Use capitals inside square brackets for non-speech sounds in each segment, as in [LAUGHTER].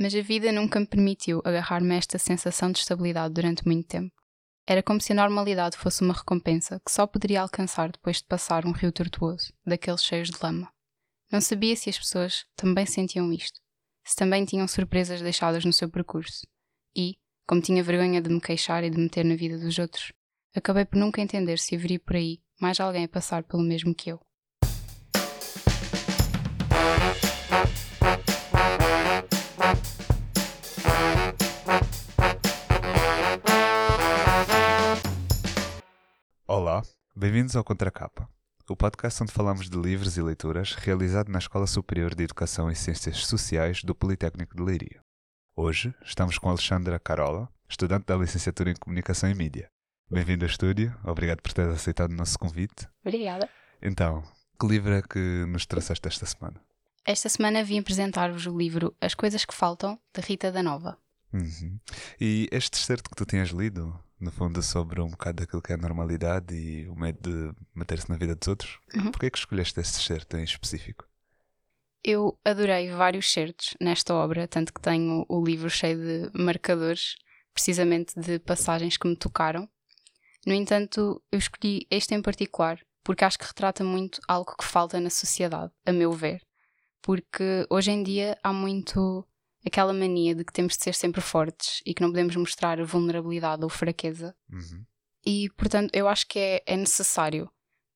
Mas a vida nunca me permitiu agarrar-me a esta sensação de estabilidade durante muito tempo. Era como se a normalidade fosse uma recompensa que só poderia alcançar depois de passar um rio tortuoso, daqueles cheios de lama. Não sabia se as pessoas também sentiam isto, se também tinham surpresas deixadas no seu percurso. E, como tinha vergonha de me queixar e de meter na vida dos outros, acabei por nunca entender se haveria por aí mais alguém a passar pelo mesmo que eu. Bem-vindos ao Contracapa, o podcast onde falamos de livros e leituras realizado na Escola Superior de Educação e Ciências Sociais do Politécnico de Leiria. Hoje estamos com Alexandra Carola, estudante da licenciatura em Comunicação e Mídia. Bem-vindo ao estúdio, obrigado por teres aceitado o nosso convite. Obrigada. Então, que livro é que nos trouxeste esta semana? Esta semana vim apresentar-vos o livro As Coisas que Faltam, de Rita da Nova. Uhum. E este excerto que tu tinhas lido, no fundo, sobre um bocado daquilo que é a normalidade e o medo de meter-se na vida dos outros, Uhum. porquê é que escolheste este excerto em específico? Eu adorei vários certos nesta obra, tanto que tenho o livro cheio de marcadores, precisamente de passagens que me tocaram. No entanto, eu escolhi este em particular porque acho que retrata muito algo que falta na sociedade, a meu ver. Porque hoje em dia há muito aquela mania de que temos de ser sempre fortes e que não podemos mostrar vulnerabilidade ou fraqueza. Uhum. E, portanto, eu acho que é, é necessário,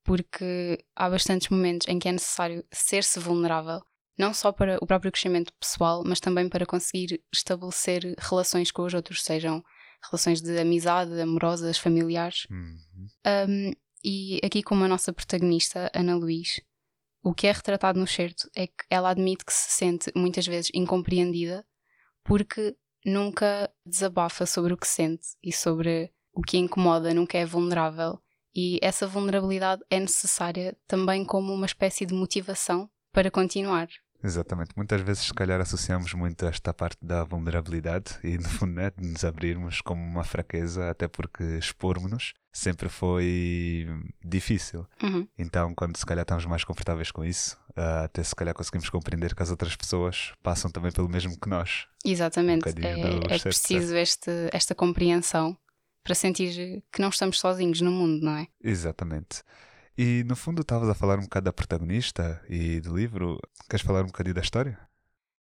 porque há bastantes momentos em que é necessário ser-se vulnerável, não só para o próprio crescimento pessoal, mas também para conseguir estabelecer relações com os outros, sejam relações de amizade, amorosas, familiares. Uhum. Um, e aqui, como a nossa protagonista, Ana Luís, o que é retratado no certo é que ela admite que se sente muitas vezes incompreendida porque nunca desabafa sobre o que sente e sobre o que incomoda, nunca é vulnerável. E essa vulnerabilidade é necessária também como uma espécie de motivação para continuar. Exatamente. Muitas vezes, se calhar, associamos muito esta parte da vulnerabilidade e, no fundo, né, de nos abrirmos como uma fraqueza, até porque expormos-nos sempre foi difícil. Uhum. Então, quando se calhar estamos mais confortáveis com isso, ah, até se calhar conseguimos compreender que as outras pessoas passam também pelo mesmo que nós. Exatamente. Um é, é preciso este, esta compreensão para sentir que não estamos sozinhos no mundo, não é? Exatamente. E, no fundo, estavas a falar um bocado da protagonista e do livro. Queres falar um bocadinho da história?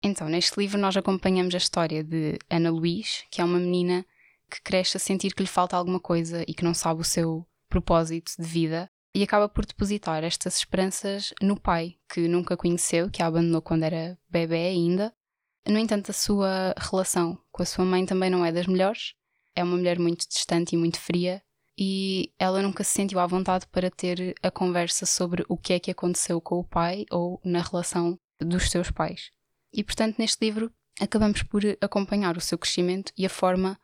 Então, neste livro nós acompanhamos a história de Ana Luís, que é uma menina que cresce a sentir que lhe falta alguma coisa e que não sabe o seu propósito de vida e acaba por depositar estas esperanças no pai, que nunca conheceu, que a abandonou quando era bebê ainda. No entanto, a sua relação com a sua mãe também não é das melhores. É uma mulher muito distante e muito fria e ela nunca se sentiu à vontade para ter a conversa sobre o que é que aconteceu com o pai ou na relação dos seus pais. E portanto, neste livro, acabamos por acompanhar o seu crescimento e a forma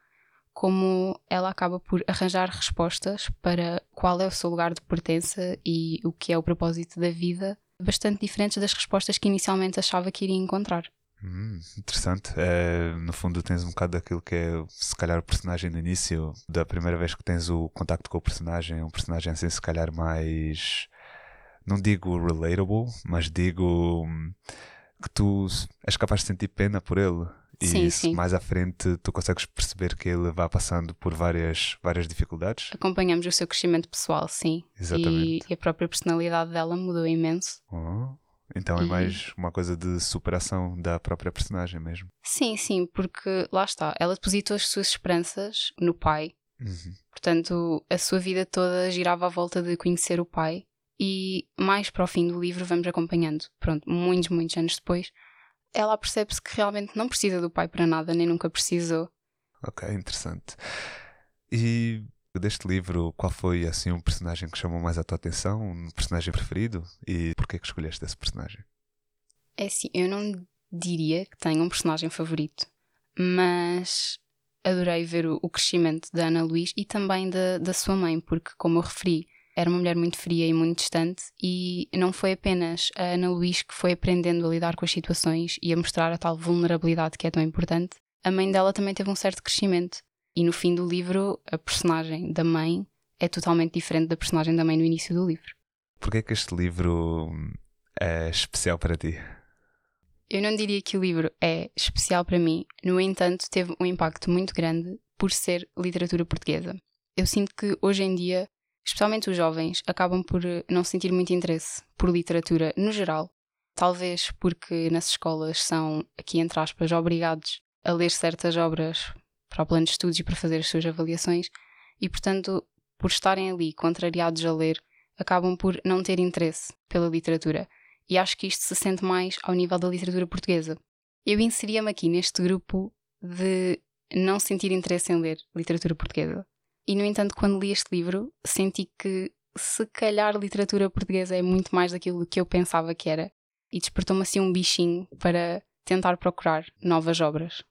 como ela acaba por arranjar respostas para qual é o seu lugar de pertença e o que é o propósito da vida, bastante diferentes das respostas que inicialmente achava que iria encontrar. Hum, interessante. É, no fundo, tens um bocado daquilo que é, se calhar, o personagem no início, da primeira vez que tens o contacto com o personagem, um personagem assim, se calhar, mais. Não digo relatable, mas digo hum, que tu és capaz de sentir pena por ele. E Sim, sim. mais à frente tu consegues perceber que ele vai passando por várias, várias dificuldades. Acompanhamos o seu crescimento pessoal, sim. Exatamente. E, e a própria personalidade dela mudou imenso. Oh, então é E- mais uma coisa de superação da própria personagem mesmo. Sim, sim, porque lá está, ela depositou as suas esperanças no pai, Uhum. Portanto, a sua vida toda girava à volta de conhecer o pai e mais para o fim do livro vamos acompanhando. Pronto, muitos, muitos anos depois, ela percebe-se que realmente não precisa do pai para nada, nem nunca precisou. Ok, interessante. E deste livro, qual foi assim um personagem que chamou mais a tua atenção? Um personagem preferido? E porquê que escolheste esse personagem? É assim, eu não diria que tenho um personagem favorito, mas adorei ver o, o crescimento da Ana Luís e também da, da sua mãe, porque, como eu referi, era uma mulher muito fria e muito distante, e não foi apenas a Ana Luís que foi aprendendo a lidar com as situações e a mostrar a tal vulnerabilidade que é tão importante. A mãe dela também teve um certo crescimento, e no fim do livro, a personagem da mãe é totalmente diferente da personagem da mãe no início do livro. Porquê que este livro hum, é especial para ti? Eu não diria que o livro é especial para mim, no entanto, teve um impacto muito grande por ser literatura portuguesa. Eu sinto que hoje em dia, especialmente os jovens, acabam por não sentir muito interesse por literatura no geral. Talvez porque nas escolas são, aqui entre aspas, obrigados a ler certas obras para o plano de estudos e para fazer as suas avaliações, e portanto, por estarem ali contrariados a ler, acabam por não ter interesse pela literatura. E acho que isto se sente mais ao nível da literatura portuguesa. Eu inseria-me aqui neste grupo de não sentir interesse em ler literatura portuguesa. E, no entanto, quando li este livro, senti que se calhar literatura portuguesa é muito mais daquilo que eu pensava que era. E despertou-me assim um bichinho para tentar procurar novas obras.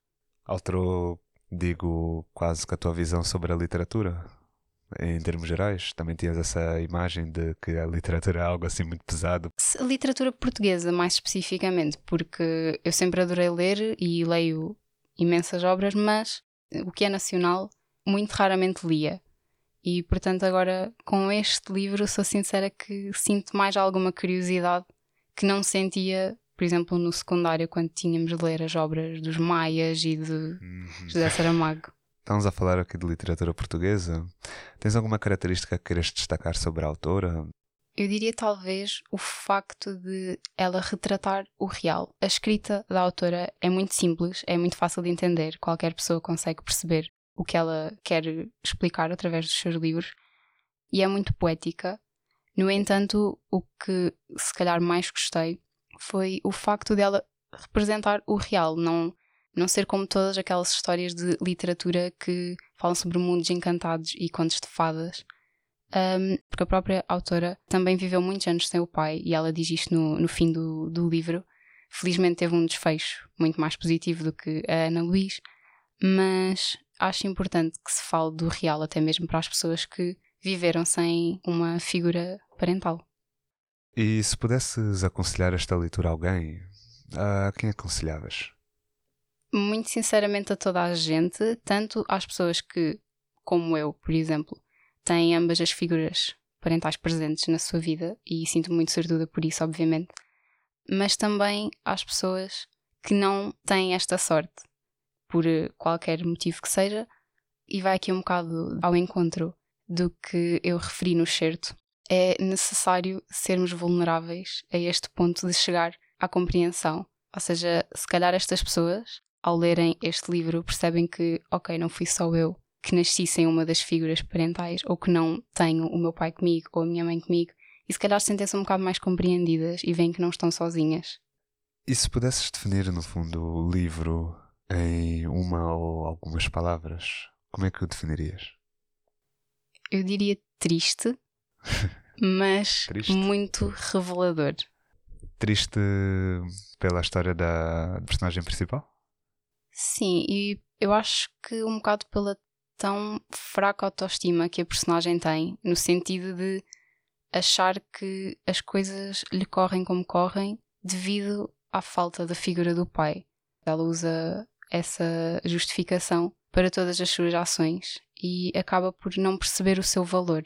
Alterou, digo, quase que a tua visão sobre a literatura? Em termos gerais? Também tinhas essa imagem de que a literatura é algo assim muito pesado? A literatura portuguesa, mais especificamente, porque eu sempre adorei ler e leio imensas obras, mas o que é nacional, muito raramente lia. E portanto, agora com este livro, sou sincera que sinto mais alguma curiosidade que não sentia, por exemplo, no secundário, quando tínhamos de ler as obras dos Maias e de uhum. José Saramago. Estamos a falar aqui de literatura portuguesa. Tens alguma característica que queres destacar sobre a autora? Eu diria talvez o facto de ela retratar o real. A escrita da autora é muito simples, é muito fácil de entender, qualquer pessoa consegue perceber o que ela quer explicar através dos seus livros e é muito poética. No entanto, o que se calhar mais gostei foi o facto dela representar o real, não não ser como todas aquelas histórias de literatura que falam sobre mundos encantados e contos de fadas. Um, porque a própria autora também viveu muitos anos sem o pai e ela diz isto no, no fim do, do livro. Felizmente teve um desfecho muito mais positivo do que a Ana Luís, mas acho importante que se fale do real até mesmo para as pessoas que viveram sem uma figura parental. E se pudesses aconselhar esta leitura a alguém, a quem aconselhavas? Muito sinceramente a toda a gente, tanto às pessoas que, como eu, por exemplo, têm ambas as figuras parentais presentes na sua vida e sinto muito sortuda por isso, obviamente, mas também às pessoas que não têm esta sorte, por qualquer motivo que seja, e vai aqui um bocado ao encontro do que eu referi no certo. É necessário sermos vulneráveis a este ponto de chegar à compreensão. Ou seja, se calhar estas pessoas ao lerem este livro, percebem que, ok, não fui só eu que nasci sem uma das figuras parentais, ou que não tenho o meu pai comigo ou a minha mãe comigo, e se calhar sentem-se um bocado mais compreendidas e veem que não estão sozinhas. E se pudesses definir, no fundo, o livro em uma ou algumas palavras, como é que o definirias? Eu diria triste, [LAUGHS] mas triste. muito revelador. Triste pela história da personagem principal? Sim, e eu acho que um bocado pela tão fraca autoestima que a personagem tem, no sentido de achar que as coisas lhe correm como correm devido à falta da figura do pai. Ela usa essa justificação para todas as suas ações e acaba por não perceber o seu valor.